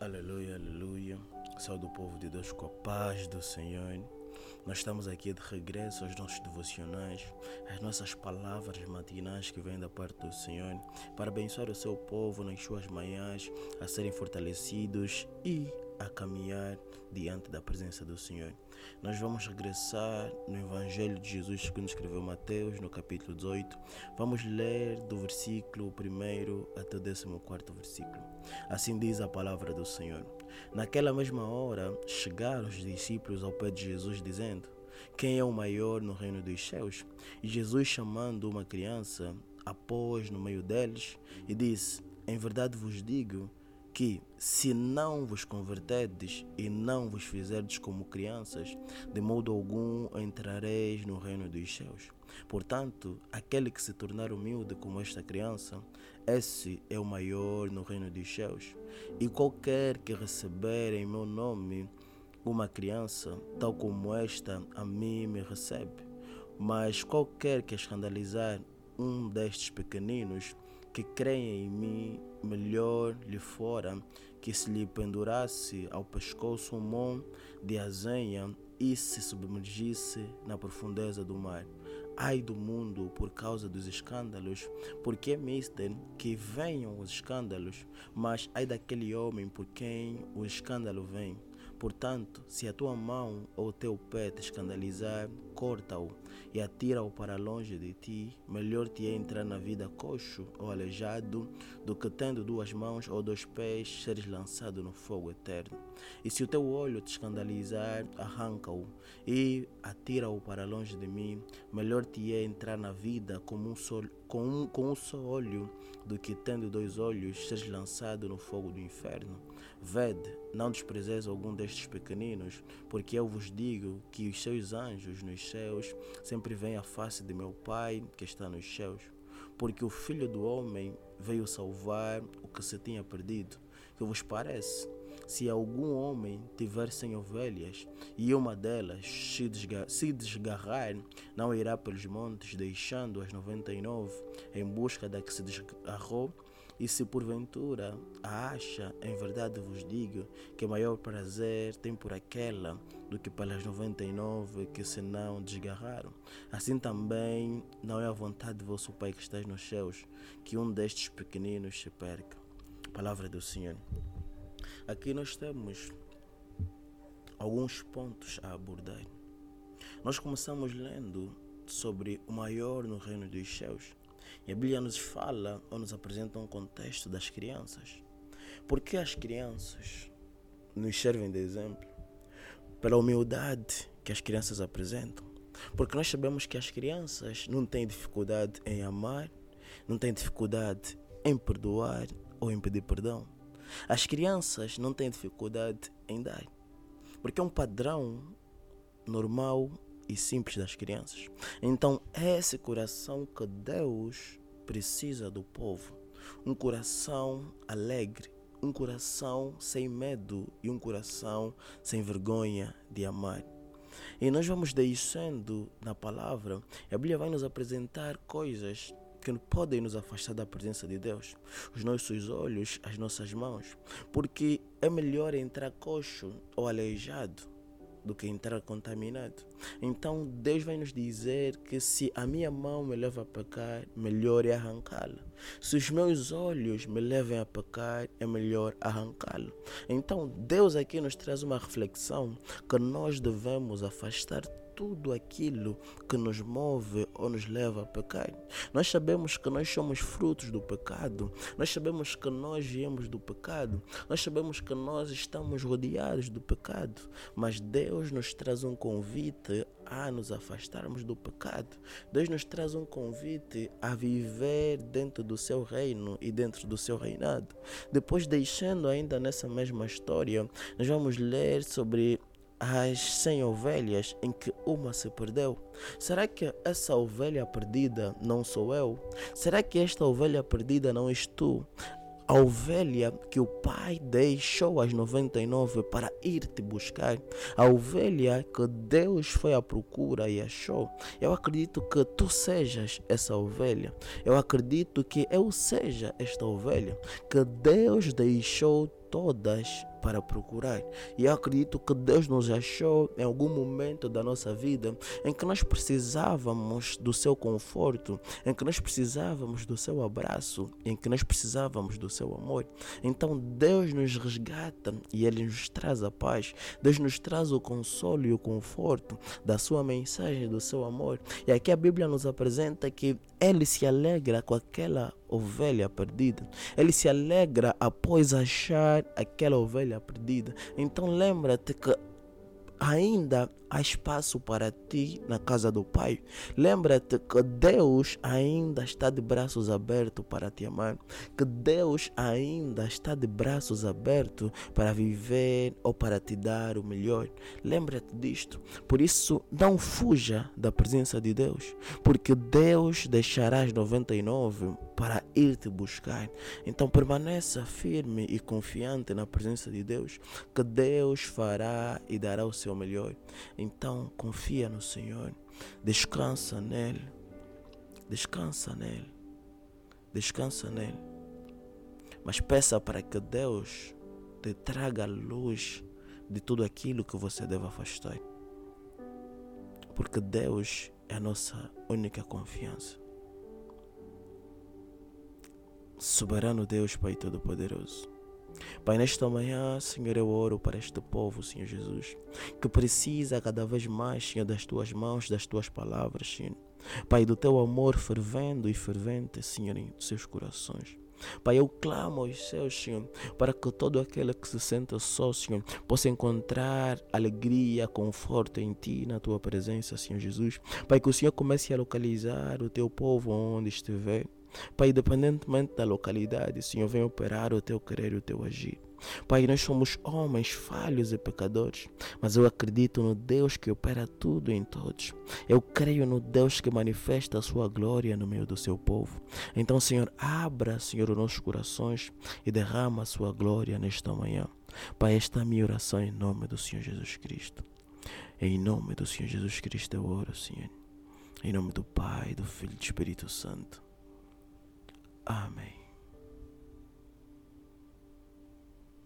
Aleluia, aleluia. Saúde o povo de Deus com a paz do Senhor. Nós estamos aqui de regresso aos nossos devocionais, às nossas palavras matinais que vêm da parte do Senhor, para abençoar o seu povo nas suas manhãs, a serem fortalecidos e a caminhar diante da presença do Senhor. Nós vamos regressar no Evangelho de Jesus que nos escreveu Mateus, no capítulo 18. Vamos ler do versículo 1 até o 14 versículo. Assim diz a palavra do Senhor. Naquela mesma hora, chegaram os discípulos ao pé de Jesus, dizendo: Quem é o maior no reino dos céus? E Jesus, chamando uma criança, a pôs no meio deles e disse: Em verdade vos digo que, se não vos converterdes e não vos fizerdes como crianças, de modo algum entrareis no reino dos céus. Portanto, aquele que se tornar humilde como esta criança, esse é o maior no reino dos céus. E qualquer que receber em meu nome uma criança, tal como esta, a mim me recebe. Mas qualquer que escandalizar um destes pequeninos, que creem em mim, melhor lhe fora que se lhe pendurasse ao pescoço um mão de azenha e se submergisse na profundeza do mar. Ai do mundo por causa dos escândalos, porque é mister que venham os escândalos, mas ai daquele homem por quem o escândalo vem. Portanto, se a tua mão ou o teu pé te escandalizar, corta-o e atira-o para longe de ti. Melhor te é entrar na vida coxo ou aleijado do que tendo duas mãos ou dois pés seres lançado no fogo eterno. E se o teu olho te escandalizar, arranca-o e atira-o para longe de mim. Melhor te é entrar na vida como um sol, com, um, com um só olho do que tendo dois olhos seres lançado no fogo do inferno. Vede, não desprezeis algum destes pequeninos, porque eu vos digo que os seus anjos nos céus sempre veem a face de meu Pai que está nos céus. Porque o Filho do Homem veio salvar o que se tinha perdido. Que vos parece? Se algum homem tiver cem ovelhas e uma delas se, desgar se desgarrar, não irá pelos montes, deixando as noventa e nove em busca da que se desgarrou e se porventura a acha, em verdade vos digo que maior prazer tem por aquela do que pelas noventa e nove que se não desgarraram. Assim também não é a vontade de vosso Pai que estás nos céus que um destes pequeninos se perca. Palavra do Senhor. Aqui nós temos alguns pontos a abordar. Nós começamos lendo sobre o maior no reino dos céus. E a Bíblia nos fala ou nos apresenta um contexto das crianças. Porque as crianças nos servem de exemplo? Pela humildade que as crianças apresentam. Porque nós sabemos que as crianças não têm dificuldade em amar, não têm dificuldade em perdoar ou em pedir perdão. As crianças não têm dificuldade em dar. Porque é um padrão normal e simples das crianças. Então, é esse coração que Deus precisa do povo. Um coração alegre, um coração sem medo e um coração sem vergonha de amar. E nós vamos deixando na palavra, a Bíblia vai nos apresentar coisas que podem nos afastar da presença de Deus. Os nossos olhos, as nossas mãos. Porque é melhor entrar coxo ou aleijado do que entrar contaminado. Então Deus vai nos dizer que se a minha mão me leva a pecar, melhor é arrancá-la. Se os meus olhos me levem a pecar, é melhor arrancá-lo. Então Deus aqui nos traz uma reflexão que nós devemos afastar tudo aquilo que nos move ou nos leva a pecar. Nós sabemos que nós somos frutos do pecado, nós sabemos que nós viemos do pecado, nós sabemos que nós estamos rodeados do pecado, mas Deus nos traz um convite a nos afastarmos do pecado. Deus nos traz um convite a viver dentro do seu reino e dentro do seu reinado. Depois, deixando ainda nessa mesma história, nós vamos ler sobre as 100 ovelhas em que uma se perdeu? Será que essa ovelha perdida não sou eu? Será que esta ovelha perdida não és tu? A ovelha que o pai deixou às 99 para ir te buscar, a ovelha que Deus foi à procura e achou. Eu acredito que tu sejas essa ovelha. Eu acredito que eu seja esta ovelha que Deus deixou todas para procurar. E acredito que Deus nos achou em algum momento da nossa vida em que nós precisávamos do seu conforto, em que nós precisávamos do seu abraço, em que nós precisávamos do seu amor. Então Deus nos resgata e Ele nos traz a paz. Deus nos traz o consolo e o conforto da sua mensagem, do seu amor. E aqui a Bíblia nos apresenta que Ele se alegra com aquela ovelha perdida. Ele se alegra após achar aquela ovelha perdida. Então lembra-te que ainda há espaço para ti na casa do Pai. Lembra-te que Deus ainda está de braços abertos para te amar, que Deus ainda está de braços abertos para viver ou para te dar o melhor. Lembra-te disto. Por isso, não fuja da presença de Deus, porque Deus deixará as 99 para ir te buscar. Então permaneça firme e confiante na presença de Deus, que Deus fará e dará o seu melhor. Então confia no Senhor, descansa nele, descansa nele, descansa nele. Mas peça para que Deus te traga luz de tudo aquilo que você deve afastar. Porque Deus é a nossa única confiança. Soberano Deus, Pai Todo-Poderoso. Pai, nesta manhã, Senhor, eu oro para este povo, Senhor Jesus, que precisa cada vez mais, Senhor, das tuas mãos, das tuas palavras, Senhor. Pai, do teu amor fervendo e fervente, Senhor, em seus corações. Pai, eu clamo aos céus, Senhor, para que todo aquele que se senta só, Senhor, possa encontrar alegria, conforto em Ti, na Tua presença, Senhor Jesus. Pai, que o Senhor comece a localizar o Teu povo onde estiver. Pai, independentemente da localidade, Senhor, vem operar o teu querer e o teu agir. Pai, nós somos homens falhos e pecadores, mas eu acredito no Deus que opera tudo em todos. Eu creio no Deus que manifesta a sua glória no meio do seu povo. Então, Senhor, abra, Senhor, os nossos corações e derrama a sua glória nesta manhã. Pai, esta é a minha oração em nome do Senhor Jesus Cristo. Em nome do Senhor Jesus Cristo eu oro, Senhor. Em nome do Pai, do Filho e do Espírito Santo. Amém.